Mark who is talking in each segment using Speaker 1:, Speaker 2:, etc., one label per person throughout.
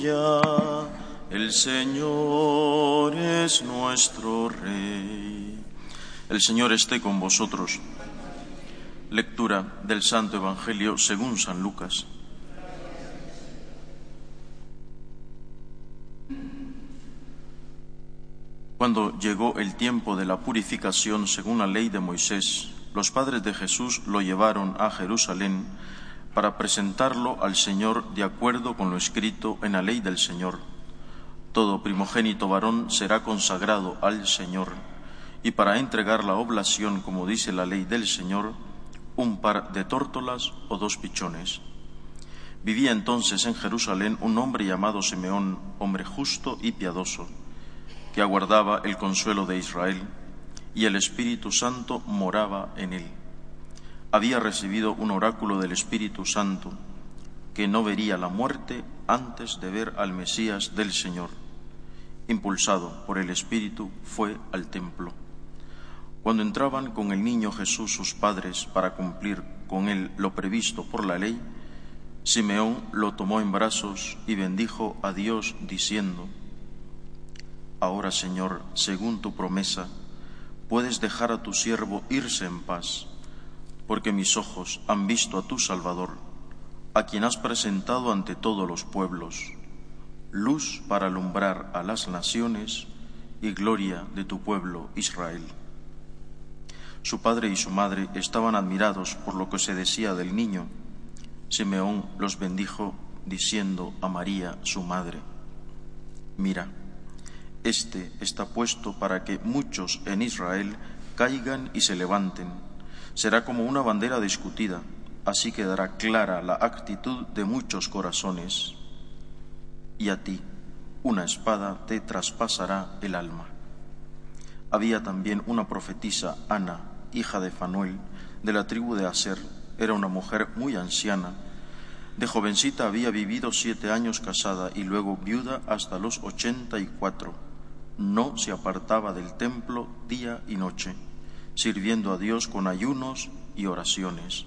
Speaker 1: El Señor es nuestro Rey. El Señor esté con vosotros. Lectura del Santo Evangelio según San Lucas. Cuando llegó el tiempo de la purificación según la ley de Moisés, los padres de Jesús lo llevaron a Jerusalén para presentarlo al Señor de acuerdo con lo escrito en la ley del Señor. Todo primogénito varón será consagrado al Señor, y para entregar la oblación, como dice la ley del Señor, un par de tórtolas o dos pichones. Vivía entonces en Jerusalén un hombre llamado Simeón, hombre justo y piadoso que aguardaba el consuelo de Israel, y el Espíritu Santo moraba en él. Había recibido un oráculo del Espíritu Santo, que no vería la muerte antes de ver al Mesías del Señor. Impulsado por el Espíritu, fue al templo. Cuando entraban con el niño Jesús sus padres para cumplir con él lo previsto por la ley, Simeón lo tomó en brazos y bendijo a Dios diciendo, Ahora, Señor, según tu promesa, puedes dejar a tu siervo irse en paz, porque mis ojos han visto a tu Salvador, a quien has presentado ante todos los pueblos, luz para alumbrar a las naciones y gloria de tu pueblo Israel. Su padre y su madre estaban admirados por lo que se decía del niño. Simeón los bendijo diciendo a María, su madre, Mira, este está puesto para que muchos en Israel caigan y se levanten. Será como una bandera discutida, así quedará clara la actitud de muchos corazones. Y a ti una espada te traspasará el alma. Había también una profetisa, Ana, hija de Fanuel, de la tribu de Aser. Era una mujer muy anciana. De jovencita había vivido siete años casada y luego viuda hasta los ochenta y cuatro no se apartaba del templo día y noche, sirviendo a Dios con ayunos y oraciones.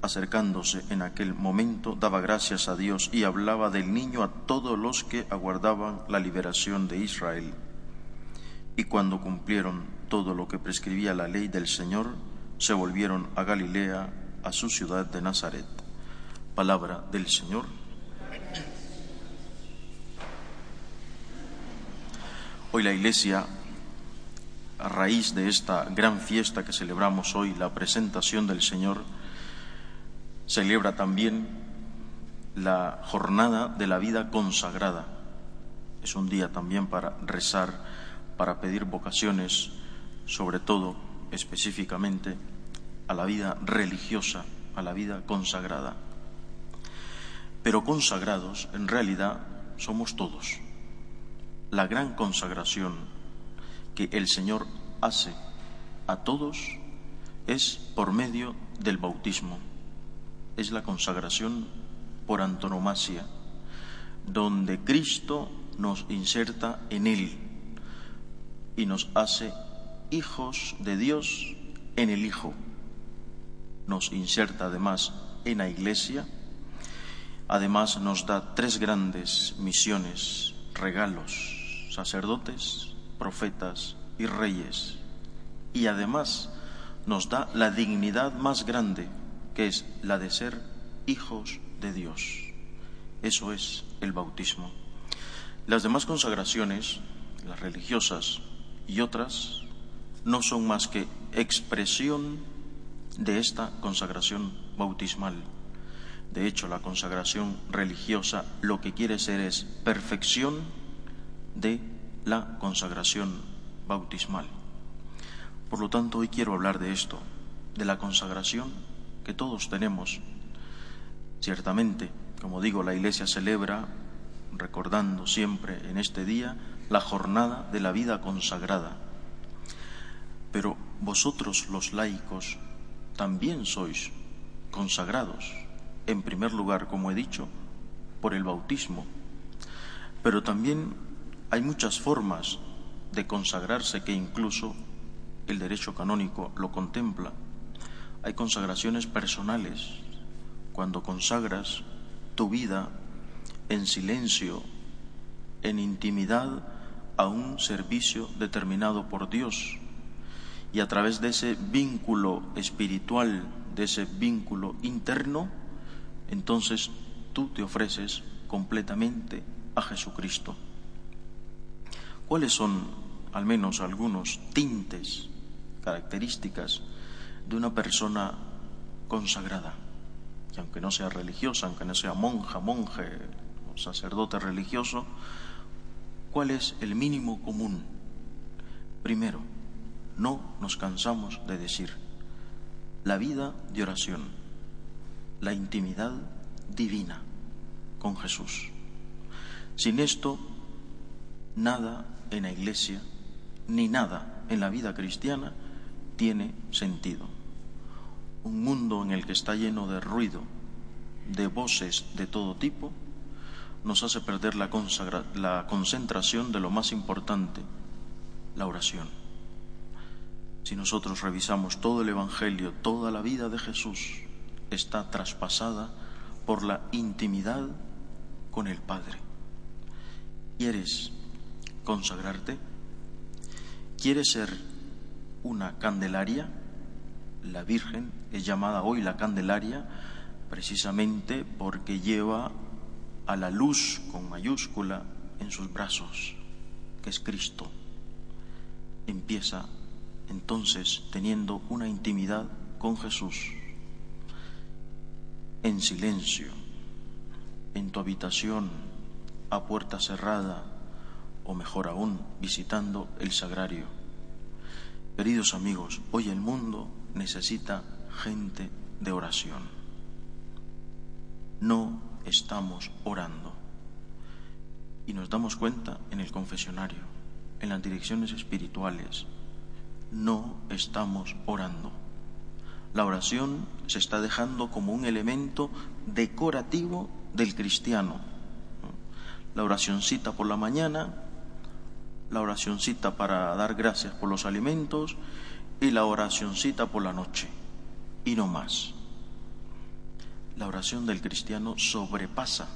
Speaker 1: Acercándose en aquel momento, daba gracias a Dios y hablaba del niño a todos los que aguardaban la liberación de Israel. Y cuando cumplieron todo lo que prescribía la ley del Señor, se volvieron a Galilea, a su ciudad de Nazaret. Palabra del Señor. Hoy la Iglesia, a raíz de esta gran fiesta que celebramos hoy, la presentación del Señor, celebra también la jornada de la vida consagrada. Es un día también para rezar, para pedir vocaciones, sobre todo, específicamente, a la vida religiosa, a la vida consagrada. Pero consagrados, en realidad, somos todos la gran consagración que el Señor hace a todos es por medio del bautismo. Es la consagración por antonomasia, donde Cristo nos inserta en Él y nos hace hijos de Dios en el Hijo. Nos inserta además en la Iglesia, además nos da tres grandes misiones, regalos sacerdotes, profetas y reyes. Y además nos da la dignidad más grande, que es la de ser hijos de Dios. Eso es el bautismo. Las demás consagraciones, las religiosas y otras, no son más que expresión de esta consagración bautismal. De hecho, la consagración religiosa lo que quiere ser es perfección de la consagración bautismal. Por lo tanto, hoy quiero hablar de esto, de la consagración que todos tenemos. Ciertamente, como digo, la Iglesia celebra, recordando siempre en este día, la jornada de la vida consagrada. Pero vosotros los laicos también sois consagrados, en primer lugar, como he dicho, por el bautismo, pero también hay muchas formas de consagrarse que incluso el derecho canónico lo contempla. Hay consagraciones personales, cuando consagras tu vida en silencio, en intimidad, a un servicio determinado por Dios. Y a través de ese vínculo espiritual, de ese vínculo interno, entonces tú te ofreces completamente a Jesucristo. ¿Cuáles son al menos algunos tintes, características de una persona consagrada? Que aunque no sea religiosa, aunque no sea monja, monje o sacerdote religioso, ¿cuál es el mínimo común? Primero, no nos cansamos de decir la vida de oración, la intimidad divina con Jesús. Sin esto, nada en la iglesia ni nada en la vida cristiana tiene sentido. Un mundo en el que está lleno de ruido, de voces de todo tipo, nos hace perder la, la concentración de lo más importante, la oración. Si nosotros revisamos todo el Evangelio, toda la vida de Jesús está traspasada por la intimidad con el Padre. ¿Quieres consagrarte? ¿Quieres ser una candelaria? La Virgen es llamada hoy la Candelaria precisamente porque lleva a la luz con mayúscula en sus brazos, que es Cristo. Empieza entonces teniendo una intimidad con Jesús, en silencio, en tu habitación, a puerta cerrada, o mejor aún, visitando el sagrario. Queridos amigos, hoy el mundo necesita gente de oración. No estamos orando. Y nos damos cuenta en el confesionario, en las direcciones espirituales, no estamos orando. La oración se está dejando como un elemento decorativo del cristiano. La oracióncita por la mañana, la oracióncita para dar gracias por los alimentos y la oracióncita por la noche. Y no más. La oración del cristiano sobrepasa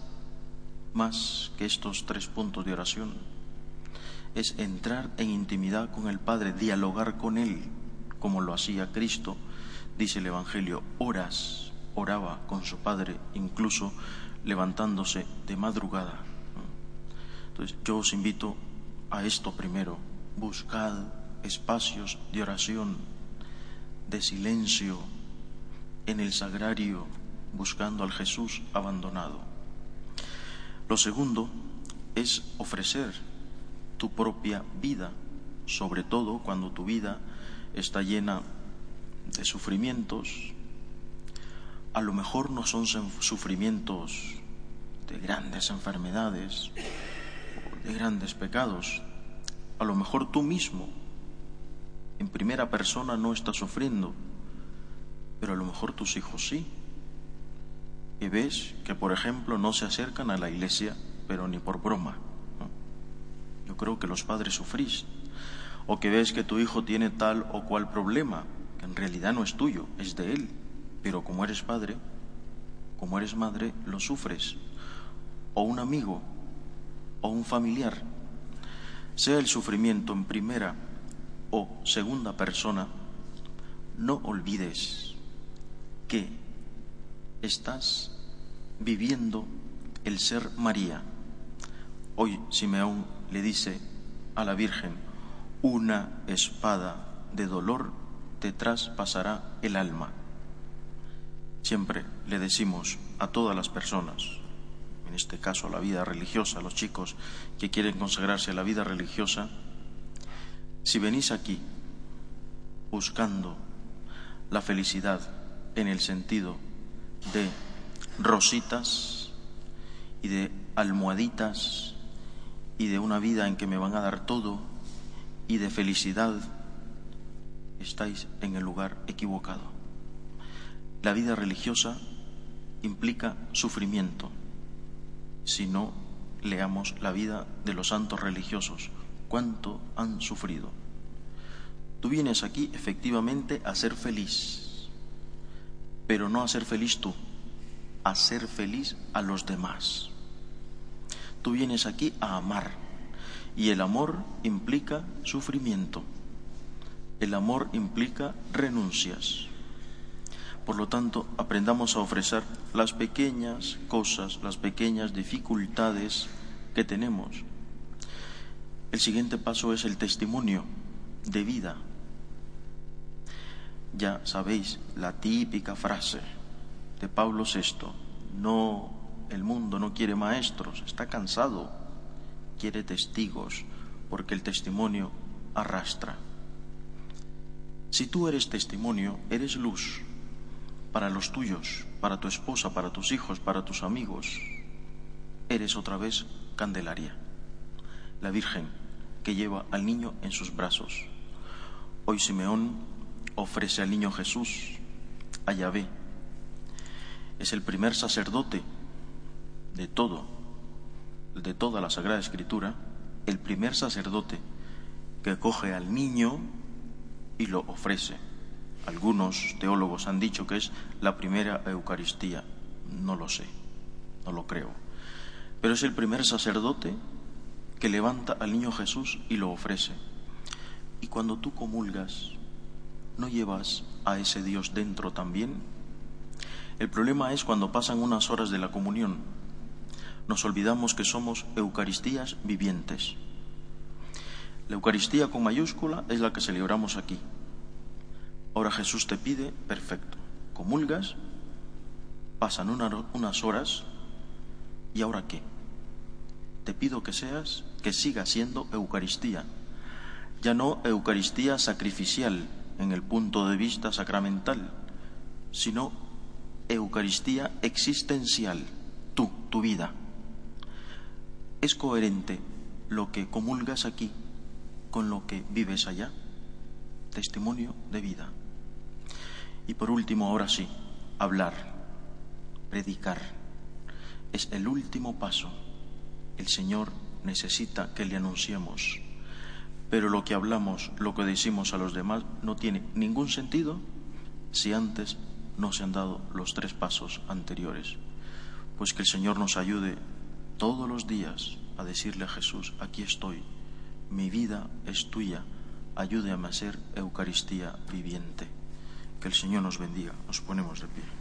Speaker 1: más que estos tres puntos de oración. Es entrar en intimidad con el Padre, dialogar con Él, como lo hacía Cristo. Dice el Evangelio, horas oraba con su Padre, incluso levantándose de madrugada. Entonces yo os invito a esto primero, buscad espacios de oración, de silencio, en el sagrario, buscando al Jesús abandonado. Lo segundo es ofrecer tu propia vida, sobre todo cuando tu vida está llena de sufrimientos. A lo mejor no son sufrimientos de grandes enfermedades, de grandes pecados. A lo mejor tú mismo, en primera persona, no estás sufriendo, pero a lo mejor tus hijos sí. Y ves que, por ejemplo, no se acercan a la iglesia, pero ni por broma. Yo creo que los padres sufrís. O que ves que tu hijo tiene tal o cual problema, que en realidad no es tuyo, es de él. Pero como eres padre, como eres madre, lo sufres. O un amigo o un familiar, sea el sufrimiento en primera o segunda persona, no olvides que estás viviendo el ser María. Hoy Simeón le dice a la Virgen, una espada de dolor te traspasará el alma. Siempre le decimos a todas las personas, en este caso la vida religiosa, los chicos que quieren consagrarse a la vida religiosa, si venís aquí buscando la felicidad en el sentido de rositas y de almohaditas y de una vida en que me van a dar todo y de felicidad, estáis en el lugar equivocado. La vida religiosa implica sufrimiento, si no leamos la vida de los santos religiosos, cuánto han sufrido. Tú vienes aquí efectivamente a ser feliz, pero no a ser feliz tú, a ser feliz a los demás. Tú vienes aquí a amar. Y el amor implica sufrimiento. El amor implica renuncias. Por lo tanto, aprendamos a ofrecer las pequeñas cosas, las pequeñas dificultades que tenemos. El siguiente paso es el testimonio de vida. Ya sabéis la típica frase de Pablo VI, no el mundo no quiere maestros, está cansado, quiere testigos, porque el testimonio arrastra. Si tú eres testimonio, eres luz para los tuyos, para tu esposa, para tus hijos, para tus amigos. Eres otra vez Candelaria, la Virgen que lleva al niño en sus brazos. Hoy Simeón ofrece al niño Jesús a Yahvé. Es el primer sacerdote de todo, de toda la Sagrada Escritura, el primer sacerdote que coge al niño y lo ofrece. Algunos teólogos han dicho que es la primera Eucaristía. No lo sé, no lo creo. Pero es el primer sacerdote que levanta al niño Jesús y lo ofrece. Y cuando tú comulgas, ¿no llevas a ese Dios dentro también? El problema es cuando pasan unas horas de la comunión. Nos olvidamos que somos Eucaristías vivientes. La Eucaristía con mayúscula es la que celebramos aquí. Ahora Jesús te pide, perfecto, comulgas, pasan unas horas, ¿y ahora qué? Te pido que seas, que siga siendo Eucaristía, ya no Eucaristía sacrificial en el punto de vista sacramental, sino Eucaristía existencial, tú, tu vida. ¿Es coherente lo que comulgas aquí con lo que vives allá? Testimonio de vida. Y por último, ahora sí, hablar, predicar. Es el último paso. El Señor necesita que le anunciemos. Pero lo que hablamos, lo que decimos a los demás, no tiene ningún sentido si antes no se han dado los tres pasos anteriores. Pues que el Señor nos ayude todos los días a decirle a Jesús, aquí estoy, mi vida es tuya, ayúdame a ser Eucaristía viviente. Que el Señor nos bendiga. Nos ponemos de pie.